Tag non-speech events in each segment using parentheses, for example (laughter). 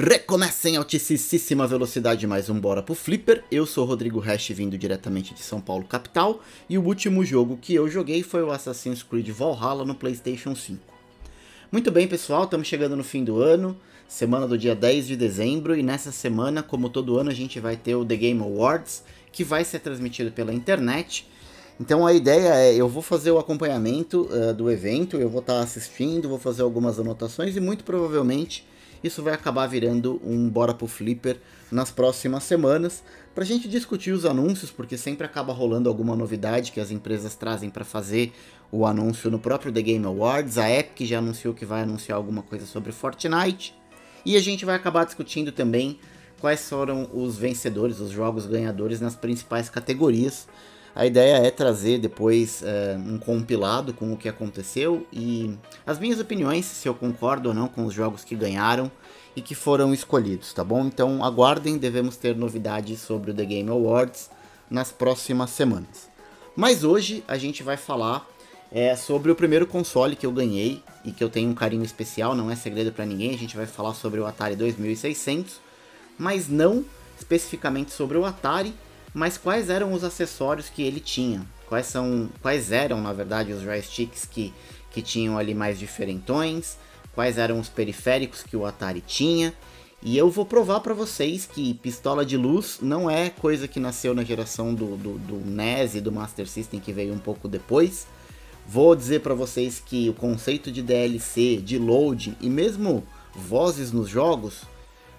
Recomeça em altíssima velocidade mais um Bora pro Flipper. Eu sou Rodrigo Hash, vindo diretamente de São Paulo, capital. E o último jogo que eu joguei foi o Assassin's Creed Valhalla no PlayStation 5. Muito bem, pessoal, estamos chegando no fim do ano, semana do dia 10 de dezembro. E nessa semana, como todo ano, a gente vai ter o The Game Awards, que vai ser transmitido pela internet. Então a ideia é, eu vou fazer o acompanhamento uh, do evento, eu vou estar tá assistindo, vou fazer algumas anotações e muito provavelmente isso vai acabar virando um Bora pro Flipper nas próximas semanas, para a gente discutir os anúncios, porque sempre acaba rolando alguma novidade que as empresas trazem para fazer o anúncio no próprio The Game Awards. A Epic já anunciou que vai anunciar alguma coisa sobre Fortnite. E a gente vai acabar discutindo também quais foram os vencedores, os jogos ganhadores nas principais categorias. A ideia é trazer depois é, um compilado com o que aconteceu e as minhas opiniões, se eu concordo ou não com os jogos que ganharam e que foram escolhidos, tá bom? Então aguardem, devemos ter novidades sobre o The Game Awards nas próximas semanas. Mas hoje a gente vai falar é, sobre o primeiro console que eu ganhei e que eu tenho um carinho especial, não é segredo para ninguém. A gente vai falar sobre o Atari 2600, mas não especificamente sobre o Atari, mas quais eram os acessórios que ele tinha? Quais são, quais eram, na verdade, os joysticks que, que tinham ali mais diferentões? Quais eram os periféricos que o Atari tinha? E eu vou provar para vocês que pistola de luz não é coisa que nasceu na geração do, do, do NES e do Master System que veio um pouco depois. Vou dizer para vocês que o conceito de DLC, de load e mesmo vozes nos jogos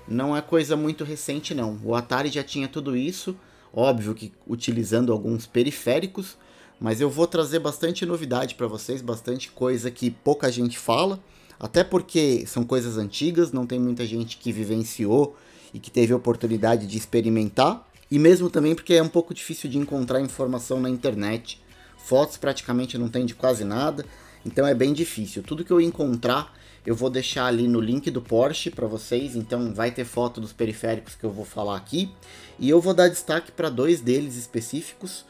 não é coisa muito recente não. O Atari já tinha tudo isso óbvio que utilizando alguns periféricos, mas eu vou trazer bastante novidade para vocês, bastante coisa que pouca gente fala, até porque são coisas antigas, não tem muita gente que vivenciou e que teve oportunidade de experimentar, e mesmo também porque é um pouco difícil de encontrar informação na internet. Fotos praticamente não tem de quase nada, então é bem difícil. Tudo que eu encontrar eu vou deixar ali no link do Porsche para vocês, então vai ter foto dos periféricos que eu vou falar aqui. E eu vou dar destaque para dois deles específicos,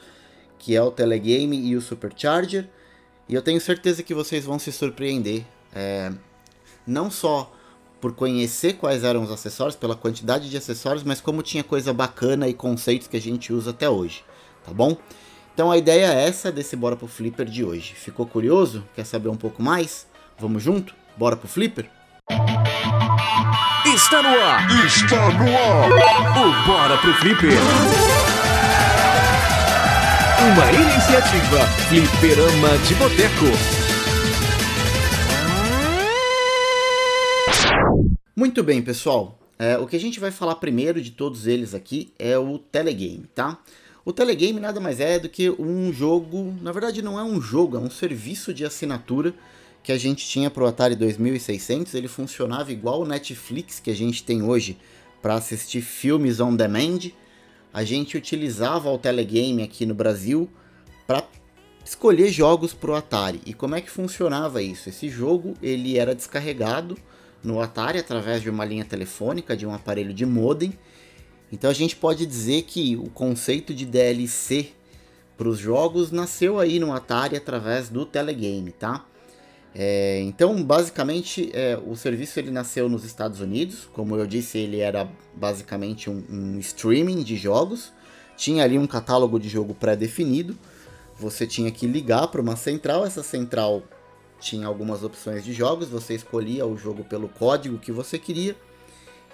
que é o Telegame e o Supercharger. E eu tenho certeza que vocês vão se surpreender. É, não só por conhecer quais eram os acessórios, pela quantidade de acessórios, mas como tinha coisa bacana e conceitos que a gente usa até hoje, tá bom? Então a ideia é essa desse Bora pro Flipper de hoje. Ficou curioso? Quer saber um pouco mais? Vamos junto? Bora pro Flipper? Está no ar! Está no ar! O Bora pro Flipper! Uma iniciativa Flipperama de Boteco. Muito bem, pessoal. É, o que a gente vai falar primeiro de todos eles aqui é o Telegame, tá? O Telegame nada mais é do que um jogo, na verdade não é um jogo, é um serviço de assinatura que a gente tinha para o Atari 2600, ele funcionava igual o Netflix que a gente tem hoje para assistir filmes on demand. A gente utilizava o telegame aqui no Brasil para escolher jogos para o Atari. E como é que funcionava isso? Esse jogo ele era descarregado no Atari através de uma linha telefônica, de um aparelho de modem. Então a gente pode dizer que o conceito de DLC para os jogos nasceu aí no Atari através do telegame, tá? É, então, basicamente, é, o serviço ele nasceu nos Estados Unidos. Como eu disse, ele era basicamente um, um streaming de jogos. Tinha ali um catálogo de jogo pré-definido. Você tinha que ligar para uma central. Essa central tinha algumas opções de jogos. Você escolhia o jogo pelo código que você queria.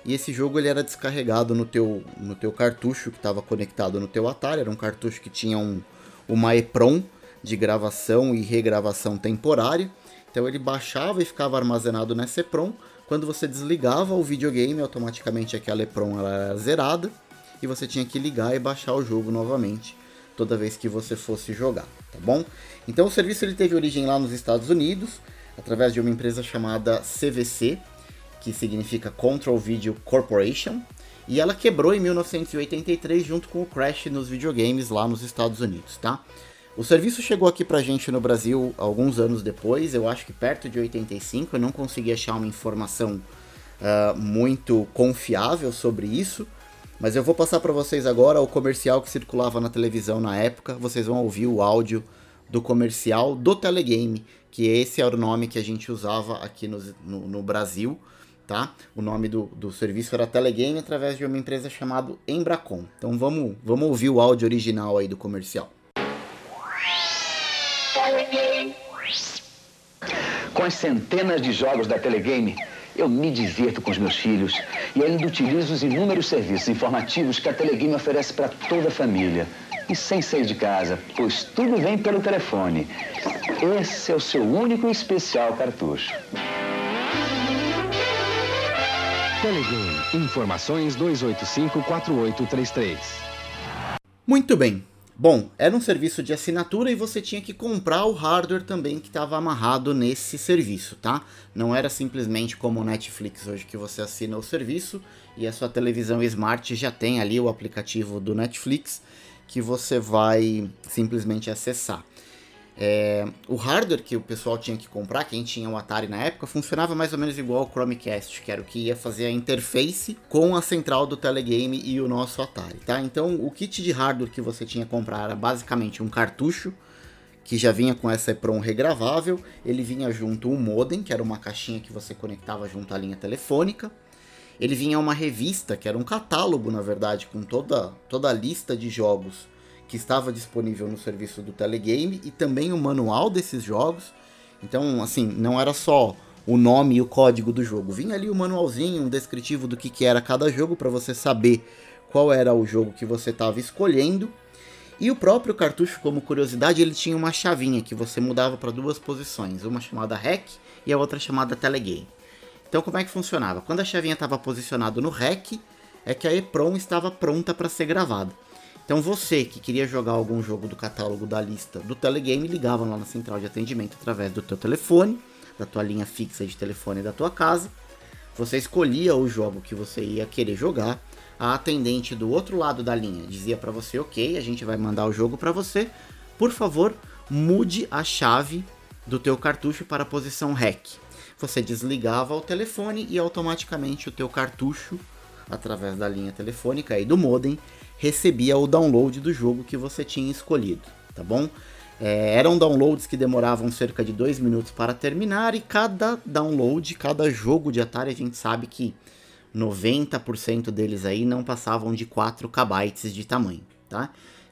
E esse jogo ele era descarregado no teu, no teu cartucho que estava conectado no teu Atari. Era um cartucho que tinha um, uma EPROM de gravação e regravação temporária. Então ele baixava e ficava armazenado nessa EPROM. Quando você desligava o videogame, automaticamente aquela EPROM era zerada e você tinha que ligar e baixar o jogo novamente toda vez que você fosse jogar, tá bom? Então o serviço ele teve origem lá nos Estados Unidos, através de uma empresa chamada CVC, que significa Control Video Corporation, e ela quebrou em 1983 junto com o Crash nos videogames lá nos Estados Unidos, tá? O serviço chegou aqui pra gente no Brasil alguns anos depois, eu acho que perto de 85, eu não consegui achar uma informação uh, muito confiável sobre isso, mas eu vou passar para vocês agora o comercial que circulava na televisão na época, vocês vão ouvir o áudio do comercial do Telegame, que esse era o nome que a gente usava aqui no, no, no Brasil tá? O nome do, do serviço era Telegame através de uma empresa chamada Embracon. Então vamos, vamos ouvir o áudio original aí do comercial. Com as centenas de jogos da Telegame, eu me divirto com os meus filhos e ainda utilizo os inúmeros serviços informativos que a Telegame oferece para toda a família. E sem sair de casa, pois tudo vem pelo telefone. Esse é o seu único e especial cartucho. Telegame. Informações 285-4833. Muito bem. Bom, era um serviço de assinatura e você tinha que comprar o hardware também que estava amarrado nesse serviço, tá? Não era simplesmente como o Netflix hoje que você assina o serviço e a sua televisão smart já tem ali o aplicativo do Netflix que você vai simplesmente acessar. É, o hardware que o pessoal tinha que comprar, quem tinha o Atari na época, funcionava mais ou menos igual ao Chromecast, que era o que ia fazer a interface com a central do telegame e o nosso Atari, tá? Então, o kit de hardware que você tinha que comprar era basicamente um cartucho que já vinha com essa EPROM regravável, ele vinha junto um modem, que era uma caixinha que você conectava junto à linha telefônica. Ele vinha uma revista, que era um catálogo, na verdade, com toda, toda a lista de jogos que estava disponível no serviço do Telegame e também o manual desses jogos. Então, assim, não era só o nome e o código do jogo. Vinha ali o manualzinho, um descritivo do que, que era cada jogo para você saber qual era o jogo que você estava escolhendo. E o próprio cartucho, como curiosidade, ele tinha uma chavinha que você mudava para duas posições, uma chamada REC e a outra chamada Telegame. Então, como é que funcionava? Quando a chavinha estava posicionada no REC, é que a EPROM estava pronta para ser gravada. Então você que queria jogar algum jogo do catálogo da lista do Telegame, ligava lá na central de atendimento através do teu telefone, da tua linha fixa de telefone da tua casa. Você escolhia o jogo que você ia querer jogar. A atendente do outro lado da linha dizia para você: "OK, a gente vai mandar o jogo para você. Por favor, mude a chave do teu cartucho para a posição REC". Você desligava o telefone e automaticamente o teu cartucho através da linha telefônica e do modem recebia o download do jogo que você tinha escolhido, tá bom? É, eram downloads que demoravam cerca de dois minutos para terminar e cada download, cada jogo de Atari, a gente sabe que 90% deles aí não passavam de 4 KB de tamanho, tá?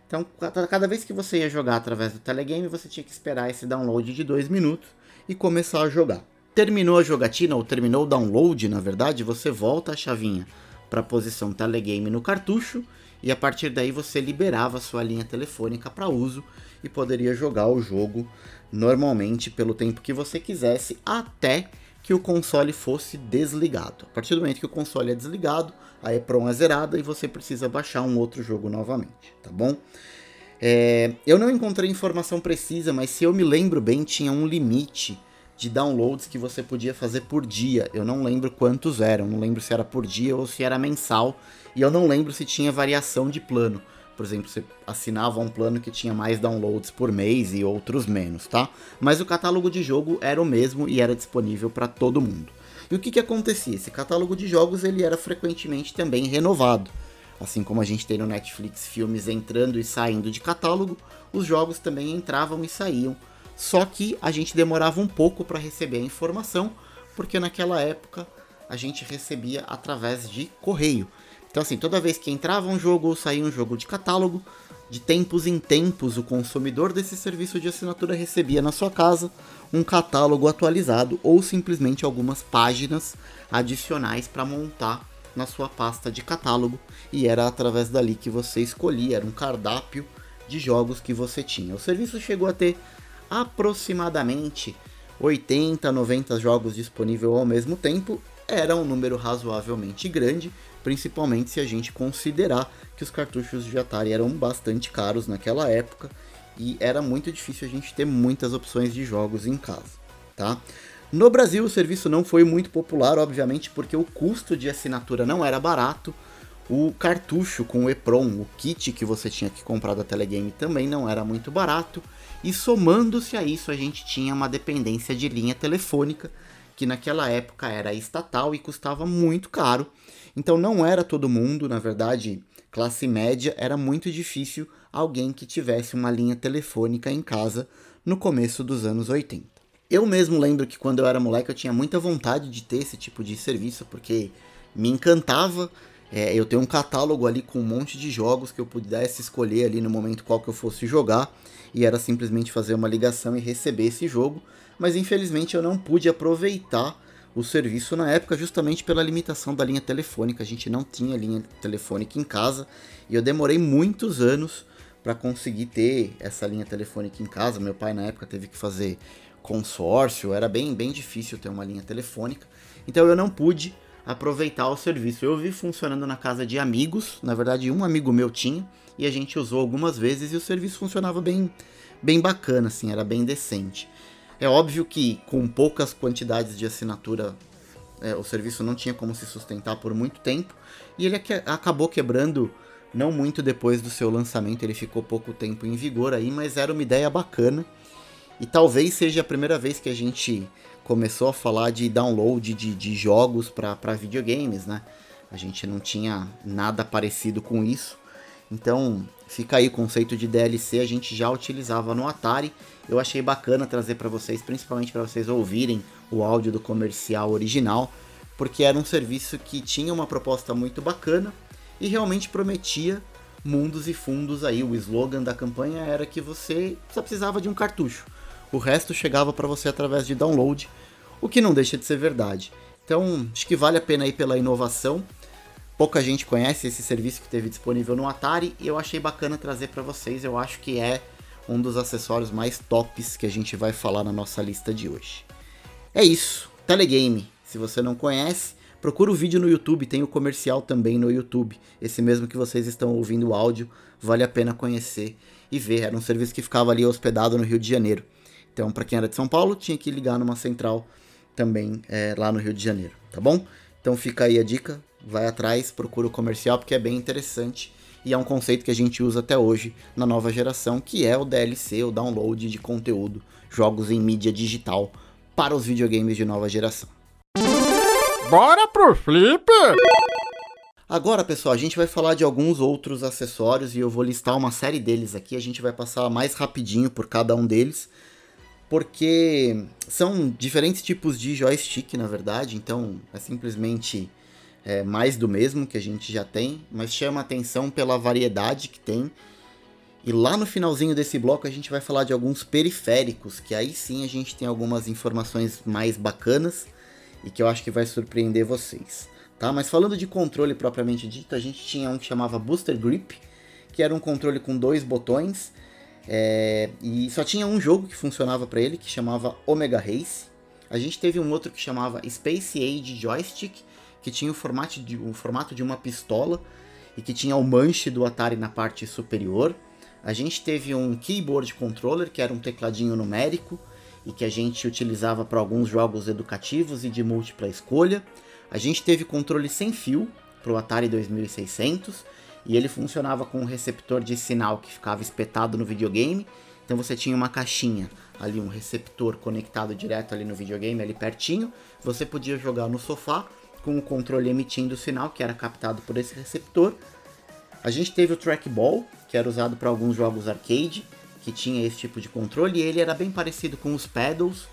Então, cada vez que você ia jogar através do telegame, você tinha que esperar esse download de 2 minutos e começar a jogar. Terminou a jogatina, ou terminou o download, na verdade, você volta a chavinha para a posição telegame no cartucho e a partir daí você liberava sua linha telefônica para uso e poderia jogar o jogo normalmente pelo tempo que você quisesse até que o console fosse desligado. A partir do momento que o console é desligado, a EPROM é zerada e você precisa baixar um outro jogo novamente, tá bom? É, eu não encontrei informação precisa, mas se eu me lembro bem, tinha um limite de downloads que você podia fazer por dia. Eu não lembro quantos eram, não lembro se era por dia ou se era mensal e eu não lembro se tinha variação de plano. Por exemplo, você assinava um plano que tinha mais downloads por mês e outros menos, tá? Mas o catálogo de jogo era o mesmo e era disponível para todo mundo. E o que, que acontecia? Esse catálogo de jogos ele era frequentemente também renovado. Assim como a gente tem no Netflix filmes entrando e saindo de catálogo, os jogos também entravam e saíam. Só que a gente demorava um pouco para receber a informação, porque naquela época a gente recebia através de correio. Então, assim, toda vez que entrava um jogo ou saía um jogo de catálogo, de tempos em tempos, o consumidor desse serviço de assinatura recebia na sua casa um catálogo atualizado ou simplesmente algumas páginas adicionais para montar na sua pasta de catálogo e era através dali que você escolhia, era um cardápio de jogos que você tinha. O serviço chegou a ter aproximadamente 80, 90 jogos disponíveis ao mesmo tempo, era um número razoavelmente grande, principalmente se a gente considerar que os cartuchos de Atari eram bastante caros naquela época e era muito difícil a gente ter muitas opções de jogos em casa, tá? No Brasil o serviço não foi muito popular, obviamente, porque o custo de assinatura não era barato. O cartucho com o EPROM, o kit que você tinha que comprar da Telegame também não era muito barato. E somando-se a isso, a gente tinha uma dependência de linha telefônica, que naquela época era estatal e custava muito caro. Então não era todo mundo, na verdade, classe média, era muito difícil alguém que tivesse uma linha telefônica em casa no começo dos anos 80. Eu mesmo lembro que quando eu era moleque eu tinha muita vontade de ter esse tipo de serviço, porque me encantava. É, eu tenho um catálogo ali com um monte de jogos que eu pudesse escolher ali no momento qual que eu fosse jogar, e era simplesmente fazer uma ligação e receber esse jogo, mas infelizmente eu não pude aproveitar o serviço na época justamente pela limitação da linha telefônica. A gente não tinha linha telefônica em casa e eu demorei muitos anos para conseguir ter essa linha telefônica em casa. Meu pai na época teve que fazer consórcio, era bem, bem difícil ter uma linha telefônica. Então eu não pude aproveitar o serviço. Eu vi funcionando na casa de amigos, na verdade um amigo meu tinha, e a gente usou algumas vezes e o serviço funcionava bem, bem bacana, assim, era bem decente. É óbvio que com poucas quantidades de assinatura é, o serviço não tinha como se sustentar por muito tempo e ele acabou quebrando não muito depois do seu lançamento, ele ficou pouco tempo em vigor aí, mas era uma ideia bacana. E talvez seja a primeira vez que a gente começou a falar de download de, de jogos para videogames, né? A gente não tinha nada parecido com isso. Então, fica aí o conceito de DLC, a gente já utilizava no Atari. Eu achei bacana trazer para vocês, principalmente para vocês ouvirem o áudio do comercial original, porque era um serviço que tinha uma proposta muito bacana e realmente prometia mundos e fundos aí. O slogan da campanha era que você só precisava de um cartucho. O resto chegava para você através de download, o que não deixa de ser verdade. Então, acho que vale a pena aí pela inovação pouca gente conhece esse serviço que teve disponível no Atari e eu achei bacana trazer para vocês. Eu acho que é um dos acessórios mais tops que a gente vai falar na nossa lista de hoje. É isso, Telegame. Se você não conhece, procura o vídeo no YouTube, tem o comercial também no YouTube. Esse mesmo que vocês estão ouvindo o áudio, vale a pena conhecer e ver. Era um serviço que ficava ali hospedado no Rio de Janeiro. Então, para quem era de São Paulo, tinha que ligar numa central também é, lá no Rio de Janeiro, tá bom? Então fica aí a dica, vai atrás, procura o comercial porque é bem interessante e é um conceito que a gente usa até hoje na nova geração, que é o DLC, o download de conteúdo, jogos em mídia digital para os videogames de nova geração. Bora pro flip! Agora, pessoal, a gente vai falar de alguns outros acessórios e eu vou listar uma série deles aqui. A gente vai passar mais rapidinho por cada um deles, porque são diferentes tipos de joystick, na verdade. Então, é simplesmente é, mais do mesmo que a gente já tem, mas chama atenção pela variedade que tem. E lá no finalzinho desse bloco a gente vai falar de alguns periféricos, que aí sim a gente tem algumas informações mais bacanas e que eu acho que vai surpreender vocês. Tá? Mas falando de controle propriamente dito, a gente tinha um que chamava Booster Grip, que era um controle com dois botões, é, e só tinha um jogo que funcionava para ele, que chamava Omega Race. A gente teve um outro que chamava Space Age Joystick, que tinha o formato de, o formato de uma pistola e que tinha o manche do Atari na parte superior. A gente teve um keyboard controller, que era um tecladinho numérico e que a gente utilizava para alguns jogos educativos e de múltipla escolha. A gente teve controle sem fio para o Atari 2600 e ele funcionava com um receptor de sinal que ficava espetado no videogame. Então você tinha uma caixinha ali, um receptor conectado direto ali no videogame, ali pertinho. Você podia jogar no sofá com o controle emitindo o sinal que era captado por esse receptor. A gente teve o trackball, que era usado para alguns jogos arcade, que tinha esse tipo de controle, e ele era bem parecido com os pedals,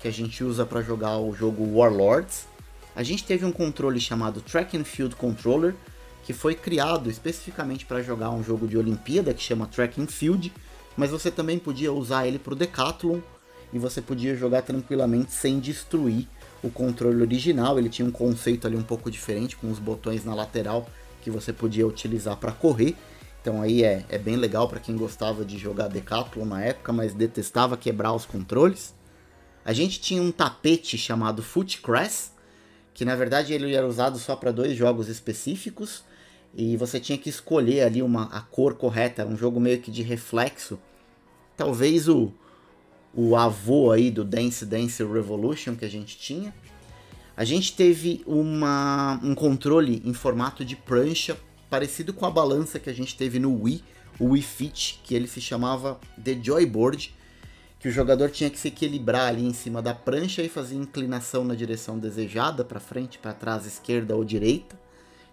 que a gente usa para jogar o jogo Warlords. A gente teve um controle chamado Track and Field Controller, que foi criado especificamente para jogar um jogo de Olimpíada que chama Track and Field, mas você também podia usar ele para o Decathlon e você podia jogar tranquilamente sem destruir o controle original, ele tinha um conceito ali um pouco diferente, com os botões na lateral que você podia utilizar para correr. Então aí é, é bem legal para quem gostava de jogar Decathlon na época, mas detestava quebrar os controles. A gente tinha um tapete chamado Footcrass, que na verdade ele era usado só para dois jogos específicos, e você tinha que escolher ali uma, a cor correta, um jogo meio que de reflexo. Talvez o, o avô aí do Dance Dance Revolution que a gente tinha. A gente teve uma, um controle em formato de prancha, parecido com a balança que a gente teve no Wii, o Wii Fit, que ele se chamava The Joyboard, que o jogador tinha que se equilibrar ali em cima da prancha e fazer inclinação na direção desejada, para frente, para trás, esquerda ou direita.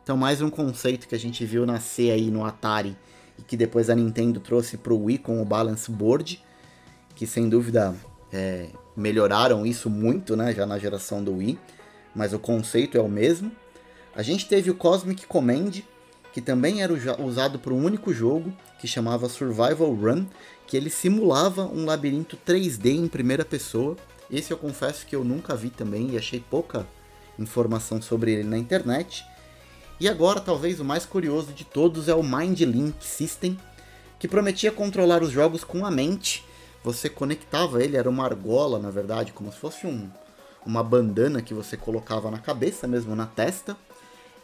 Então mais um conceito que a gente viu nascer aí no Atari e que depois a Nintendo trouxe para o Wii com o Balance Board que sem dúvida é, melhoraram isso muito, né, já na geração do Wii, mas o conceito é o mesmo. A gente teve o Cosmic Command, que também era usado para um único jogo, que chamava Survival Run, que ele simulava um labirinto 3D em primeira pessoa. Esse eu confesso que eu nunca vi também e achei pouca informação sobre ele na internet. E agora, talvez o mais curioso de todos é o Mind Link System, que prometia controlar os jogos com a mente. Você conectava ele, era uma argola, na verdade, como se fosse um, uma bandana que você colocava na cabeça mesmo, na testa.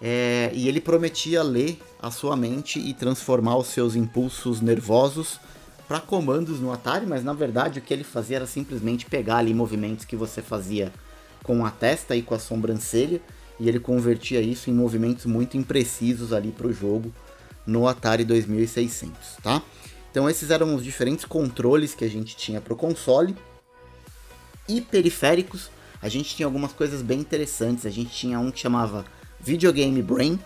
É, e ele prometia ler a sua mente e transformar os seus impulsos nervosos para comandos no Atari, mas na verdade o que ele fazia era simplesmente pegar ali movimentos que você fazia com a testa e com a sobrancelha e ele convertia isso em movimentos muito imprecisos ali para o jogo no Atari 2600, tá? Então esses eram os diferentes controles que a gente tinha para o console e periféricos. A gente tinha algumas coisas bem interessantes. A gente tinha um que chamava Videogame Brain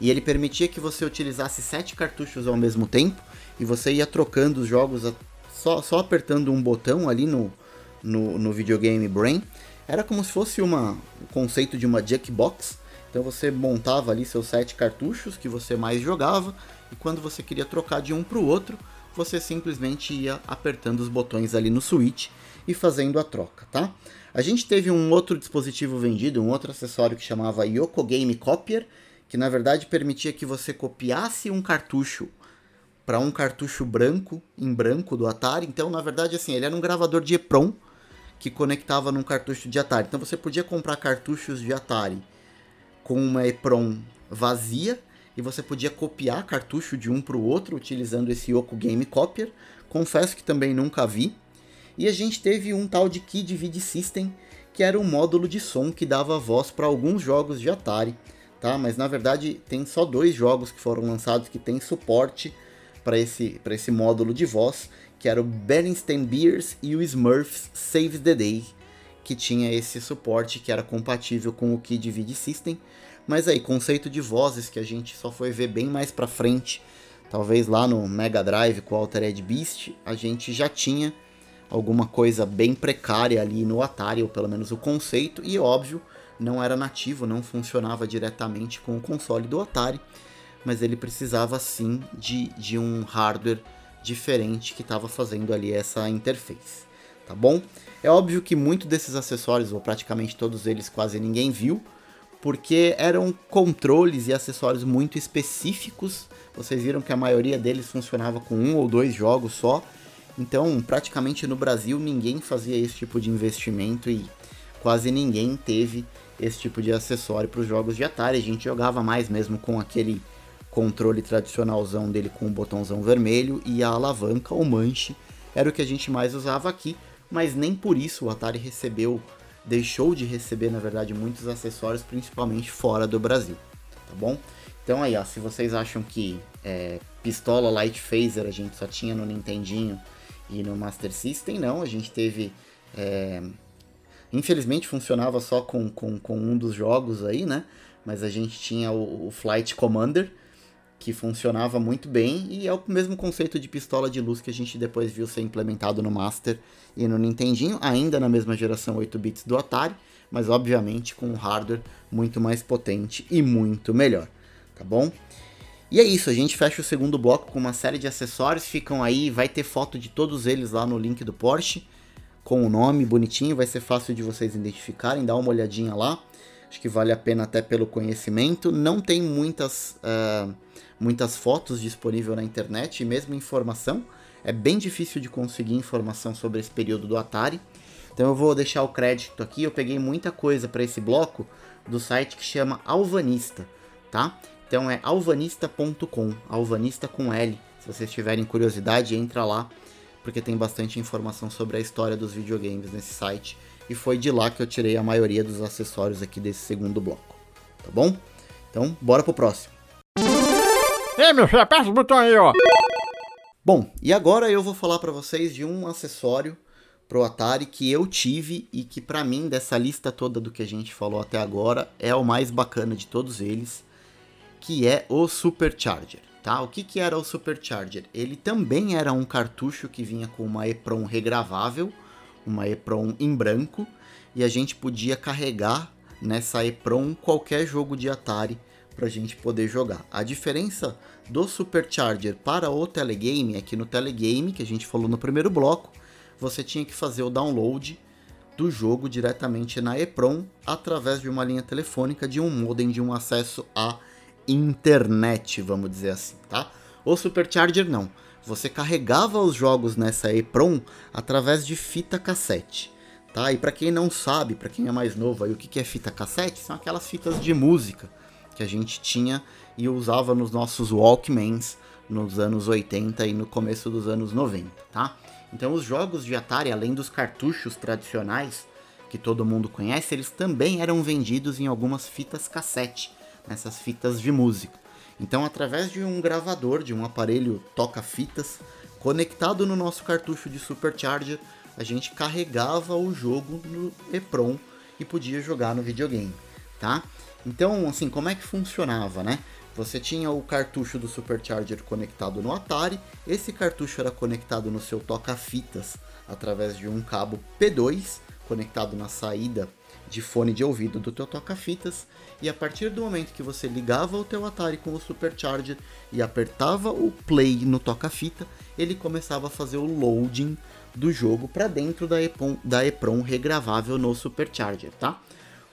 e ele permitia que você utilizasse sete cartuchos ao mesmo tempo e você ia trocando os jogos só, só apertando um botão ali no, no, no videogame Brain. Era como se fosse uma, o conceito de uma Jackbox. Então você montava ali seus sete cartuchos que você mais jogava e quando você queria trocar de um para o outro, você simplesmente ia apertando os botões ali no Switch e fazendo a troca, tá? A gente teve um outro dispositivo vendido, um outro acessório que chamava Yoko Game Copier, que na verdade permitia que você copiasse um cartucho para um cartucho branco em branco do Atari. Então, na verdade, assim, ele era um gravador de EPROM que conectava num cartucho de Atari. Então, você podia comprar cartuchos de Atari com uma EPROM vazia e você podia copiar cartucho de um para o outro utilizando esse Yoko Game Copier. Confesso que também nunca vi. E a gente teve um tal de Kid Vid System, que era um módulo de som que dava voz para alguns jogos de Atari, tá? Mas na verdade tem só dois jogos que foram lançados que tem suporte para esse, esse módulo de voz, que era o Bernstein Beers e o Smurfs Save the Day, que tinha esse suporte que era compatível com o Kid Vid System. Mas aí, conceito de vozes que a gente só foi ver bem mais para frente, talvez lá no Mega Drive com o Altered Beast, a gente já tinha alguma coisa bem precária ali no Atari, ou pelo menos o conceito, e óbvio, não era nativo, não funcionava diretamente com o console do Atari mas ele precisava sim de, de um hardware diferente que estava fazendo ali essa interface, tá bom? É óbvio que muito desses acessórios, ou praticamente todos eles, quase ninguém viu, porque eram controles e acessórios muito específicos. Vocês viram que a maioria deles funcionava com um ou dois jogos só. Então, praticamente no Brasil, ninguém fazia esse tipo de investimento e quase ninguém teve esse tipo de acessório para os jogos de Atari. A gente jogava mais mesmo com aquele controle tradicionalzão dele com o botãozão vermelho e a alavanca ou manche era o que a gente mais usava aqui, mas nem por isso o Atari recebeu, deixou de receber na verdade muitos acessórios, principalmente fora do Brasil, tá bom? Então aí, ó, se vocês acham que é, pistola Light Phaser a gente só tinha no Nintendinho e no Master System, não, a gente teve é, infelizmente funcionava só com, com, com, um dos jogos aí, né? Mas a gente tinha o, o Flight Commander, que funcionava muito bem e é o mesmo conceito de pistola de luz que a gente depois viu ser implementado no Master e no Nintendinho, ainda na mesma geração 8 bits do Atari, mas obviamente com um hardware muito mais potente e muito melhor, tá bom? E é isso, a gente fecha o segundo bloco com uma série de acessórios, ficam aí, vai ter foto de todos eles lá no link do Porsche, com o nome bonitinho, vai ser fácil de vocês identificarem, dá uma olhadinha lá. Acho que vale a pena até pelo conhecimento. Não tem muitas uh, muitas fotos disponíveis na internet e mesmo informação. É bem difícil de conseguir informação sobre esse período do Atari. Então eu vou deixar o crédito aqui. Eu peguei muita coisa para esse bloco do site que chama Alvanista, tá? Então é alvanista.com, alvanista com L. Se vocês tiverem curiosidade, entra lá, porque tem bastante informação sobre a história dos videogames nesse site. E foi de lá que eu tirei a maioria dos acessórios aqui desse segundo bloco, tá bom? Então, bora pro próximo. Ei, meu filho, aperta o botão aí, ó. Bom, e agora eu vou falar para vocês de um acessório pro Atari que eu tive e que para mim dessa lista toda do que a gente falou até agora é o mais bacana de todos eles, que é o Supercharger, tá? O que que era o Supercharger? Ele também era um cartucho que vinha com uma EPROM regravável uma EPROM em branco, e a gente podia carregar nessa EPROM qualquer jogo de Atari para a gente poder jogar. A diferença do Supercharger para o Telegame é que no Telegame, que a gente falou no primeiro bloco, você tinha que fazer o download do jogo diretamente na EPROM através de uma linha telefônica de um modem de um acesso à internet, vamos dizer assim, tá? O Supercharger não. Você carregava os jogos nessa EPROM através de fita cassete, tá? E para quem não sabe, para quem é mais novo aí, o que é fita cassete? São aquelas fitas de música que a gente tinha e usava nos nossos Walkmans nos anos 80 e no começo dos anos 90, tá? Então os jogos de Atari, além dos cartuchos tradicionais que todo mundo conhece, eles também eram vendidos em algumas fitas cassete, nessas fitas de música. Então, através de um gravador, de um aparelho toca-fitas, conectado no nosso cartucho de Supercharger, a gente carregava o jogo no EPROM e podia jogar no videogame, tá? Então, assim, como é que funcionava, né? Você tinha o cartucho do Supercharger conectado no Atari, esse cartucho era conectado no seu toca-fitas através de um cabo P2 conectado na saída de fone de ouvido do teu toca-fitas, e a partir do momento que você ligava o teu Atari com o Supercharger e apertava o play no toca-fita, ele começava a fazer o loading do jogo para dentro da EPROM, da EPROM regravável no Supercharger, tá?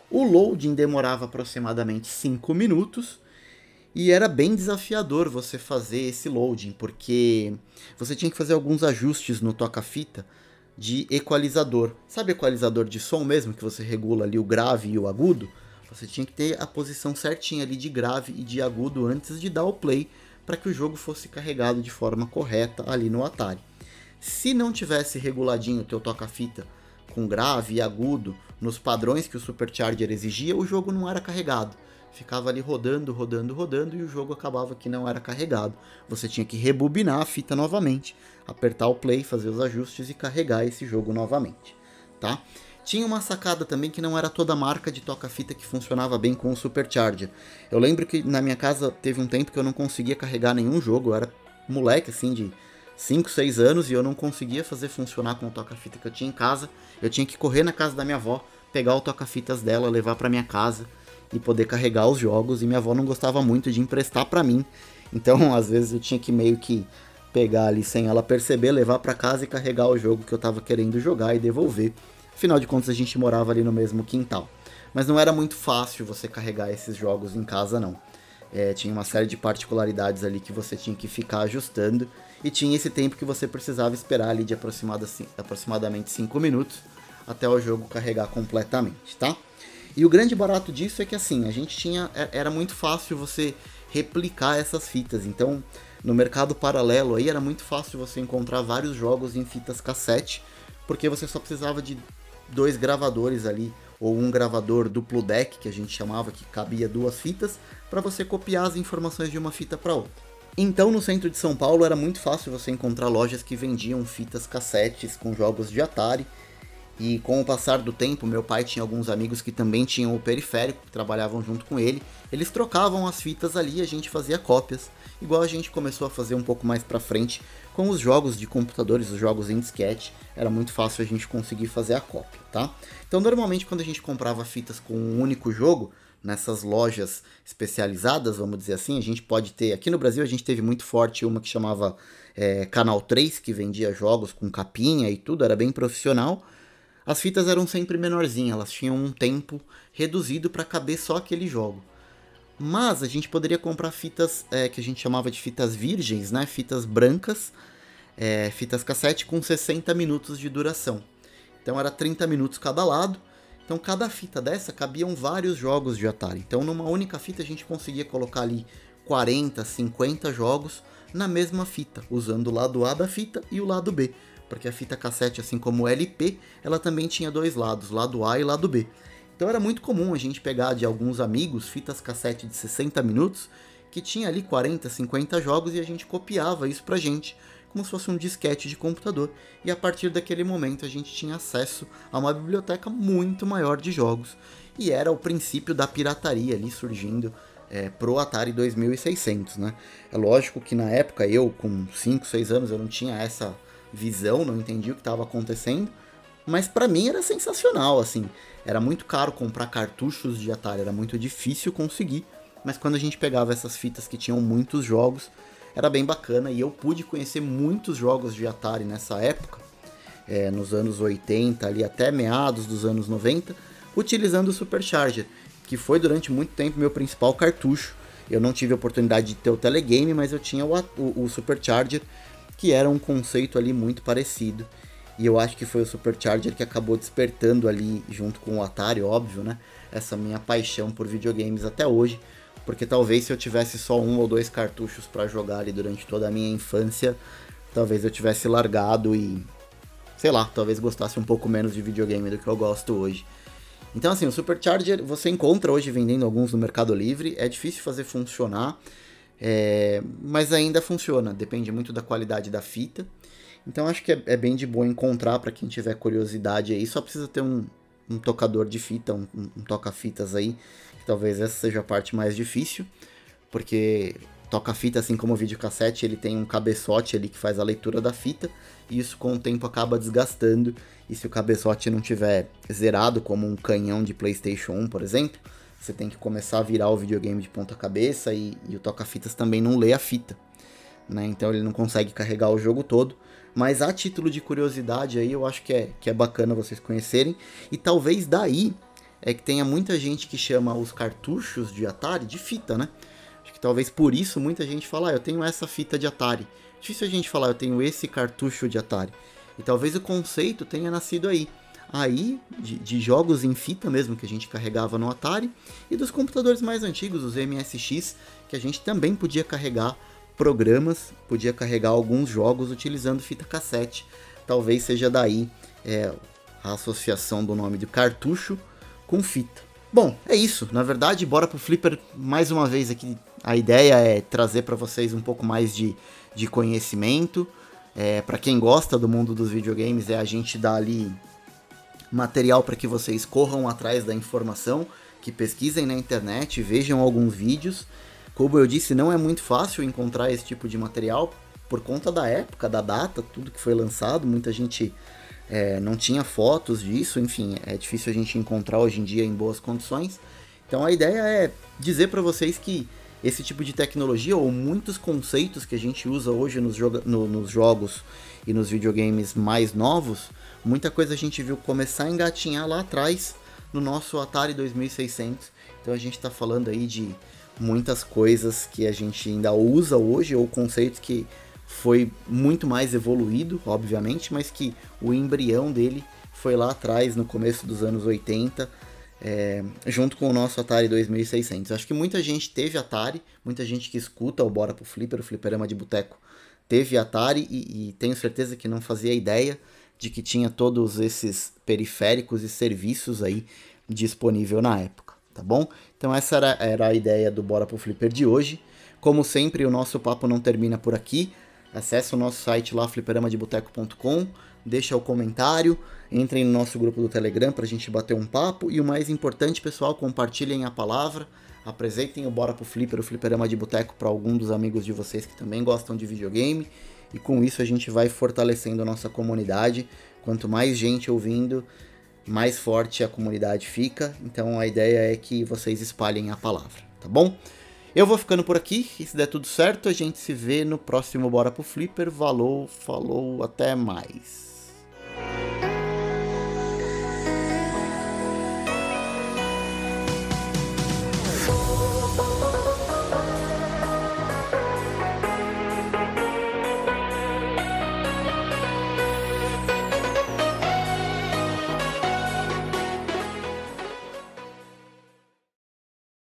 O loading demorava aproximadamente 5 minutos e era bem desafiador você fazer esse loading, porque você tinha que fazer alguns ajustes no toca-fita de equalizador. Sabe equalizador de som mesmo, que você regula ali o grave e o agudo? Você tinha que ter a posição certinha ali de grave e de agudo antes de dar o play para que o jogo fosse carregado de forma correta ali no Atari. Se não tivesse reguladinho o teu toca-fita com grave e agudo nos padrões que o Supercharger exigia, o jogo não era carregado ficava ali rodando, rodando, rodando e o jogo acabava que não era carregado. Você tinha que rebobinar a fita novamente, apertar o play, fazer os ajustes e carregar esse jogo novamente, tá? Tinha uma sacada também que não era toda marca de toca-fita que funcionava bem com o Supercharger. Eu lembro que na minha casa teve um tempo que eu não conseguia carregar nenhum jogo, eu era moleque assim de 5, 6 anos e eu não conseguia fazer funcionar com o toca-fita que eu tinha em casa. Eu tinha que correr na casa da minha avó, pegar o toca-fitas dela, levar para minha casa e poder carregar os jogos. E minha avó não gostava muito de emprestar para mim. Então, (laughs) às vezes eu tinha que meio que pegar ali sem ela perceber, levar para casa e carregar o jogo que eu tava querendo jogar e devolver. Afinal de contas, a gente morava ali no mesmo quintal. Mas não era muito fácil você carregar esses jogos em casa, não. É, tinha uma série de particularidades ali que você tinha que ficar ajustando. E tinha esse tempo que você precisava esperar ali de aproximadamente 5 minutos até o jogo carregar completamente, tá? E o grande barato disso é que assim, a gente tinha. É, era muito fácil você replicar essas fitas. Então, no mercado paralelo aí era muito fácil você encontrar vários jogos em fitas cassete, porque você só precisava de dois gravadores ali, ou um gravador duplo deck, que a gente chamava, que cabia duas fitas, para você copiar as informações de uma fita para outra. Então, no centro de São Paulo era muito fácil você encontrar lojas que vendiam fitas cassetes com jogos de Atari e com o passar do tempo, meu pai tinha alguns amigos que também tinham o periférico, que trabalhavam junto com ele. Eles trocavam as fitas ali a gente fazia cópias, igual a gente começou a fazer um pouco mais pra frente com os jogos de computadores, os jogos em disquete. Era muito fácil a gente conseguir fazer a cópia, tá? Então, normalmente, quando a gente comprava fitas com um único jogo, nessas lojas especializadas, vamos dizer assim, a gente pode ter. Aqui no Brasil, a gente teve muito forte uma que chamava é, Canal 3, que vendia jogos com capinha e tudo, era bem profissional. As fitas eram sempre menorzinhas, elas tinham um tempo reduzido para caber só aquele jogo. Mas a gente poderia comprar fitas é, que a gente chamava de fitas virgens, né? Fitas brancas, é, fitas cassete com 60 minutos de duração. Então era 30 minutos cada lado. Então cada fita dessa cabiam vários jogos de Atari. Então numa única fita a gente conseguia colocar ali 40, 50 jogos na mesma fita, usando o lado A da fita e o lado B porque a fita cassete, assim como o LP, ela também tinha dois lados, lado A e lado B. Então era muito comum a gente pegar de alguns amigos fitas cassete de 60 minutos, que tinha ali 40, 50 jogos e a gente copiava isso pra gente, como se fosse um disquete de computador. E a partir daquele momento a gente tinha acesso a uma biblioteca muito maior de jogos. E era o princípio da pirataria ali surgindo é, pro Atari 2600, né? É lógico que na época eu, com 5, 6 anos, eu não tinha essa visão, não entendi o que estava acontecendo. Mas para mim era sensacional, assim. Era muito caro comprar cartuchos de Atari, era muito difícil conseguir. Mas quando a gente pegava essas fitas que tinham muitos jogos, era bem bacana e eu pude conhecer muitos jogos de Atari nessa época, é, nos anos 80 ali até meados dos anos 90, utilizando o Supercharger, que foi durante muito tempo meu principal cartucho. Eu não tive a oportunidade de ter o telegame, mas eu tinha o, o, o Supercharger, que era um conceito ali muito parecido. E eu acho que foi o Supercharger que acabou despertando ali, junto com o Atari, óbvio, né? Essa minha paixão por videogames até hoje. Porque talvez se eu tivesse só um ou dois cartuchos para jogar ali durante toda a minha infância, talvez eu tivesse largado e. Sei lá, talvez gostasse um pouco menos de videogame do que eu gosto hoje. Então, assim, o Supercharger você encontra hoje vendendo alguns no Mercado Livre. É difícil fazer funcionar, é... mas ainda funciona. Depende muito da qualidade da fita. Então, acho que é, é bem de boa encontrar para quem tiver curiosidade aí. Só precisa ter um, um tocador de fita, um, um toca-fitas aí Talvez essa seja a parte mais difícil, porque toca-fita, assim como o videocassete, ele tem um cabeçote ali que faz a leitura da fita, e isso com o tempo acaba desgastando. E se o cabeçote não tiver zerado, como um canhão de PlayStation 1, por exemplo, você tem que começar a virar o videogame de ponta cabeça e, e o toca-fitas também não lê a fita. Né? Então ele não consegue carregar o jogo todo. Mas a título de curiosidade aí, eu acho que é, que é bacana vocês conhecerem. E talvez daí é que tenha muita gente que chama os cartuchos de Atari de fita, né? Acho que talvez por isso muita gente fala, ah, eu tenho essa fita de Atari. Difícil a gente falar, eu tenho esse cartucho de Atari. E talvez o conceito tenha nascido aí. Aí, de, de, jogos em fita mesmo que a gente carregava no Atari, e dos computadores mais antigos, os MSX, que a gente também podia carregar programas, podia carregar alguns jogos utilizando fita cassete. Talvez seja daí é, a associação do nome de cartucho com fita. Bom, é isso. Na verdade, bora pro Flipper mais uma vez aqui. A ideia é trazer para vocês um pouco mais de, de conhecimento. É, para quem gosta do mundo dos videogames, é a gente dar ali material para que vocês corram atrás da informação, que pesquisem na internet, vejam alguns vídeos. Como eu disse, não é muito fácil encontrar esse tipo de material por conta da época, da data, tudo que foi lançado. Muita gente é, não tinha fotos disso, enfim, é difícil a gente encontrar hoje em dia em boas condições. Então a ideia é dizer para vocês que esse tipo de tecnologia ou muitos conceitos que a gente usa hoje nos, no, nos jogos e nos videogames mais novos, muita coisa a gente viu começar a engatinhar lá atrás no nosso Atari 2600. Então a gente está falando aí de muitas coisas que a gente ainda usa hoje ou conceitos que foi muito mais evoluído, obviamente, mas que o embrião dele foi lá atrás, no começo dos anos 80, é, junto com o nosso Atari 2600. Acho que muita gente teve Atari, muita gente que escuta o Bora pro Flipper, o Flipperama de Boteco, teve Atari e, e tenho certeza que não fazia ideia de que tinha todos esses periféricos e serviços aí disponível na época, tá bom? Então essa era, era a ideia do Bora pro Flipper de hoje. Como sempre, o nosso papo não termina por aqui. Acesse o nosso site lá, fliperamadeboteco.com, deixa o comentário, entrem no nosso grupo do Telegram para a gente bater um papo e o mais importante, pessoal, compartilhem a palavra, apresentem o Bora pro Flipper, o Fliperama de Boteco para algum dos amigos de vocês que também gostam de videogame e com isso a gente vai fortalecendo a nossa comunidade. Quanto mais gente ouvindo, mais forte a comunidade fica. Então a ideia é que vocês espalhem a palavra, tá bom? Eu vou ficando por aqui e se der tudo certo, a gente se vê no próximo Bora pro Flipper. Valeu, falou, até mais.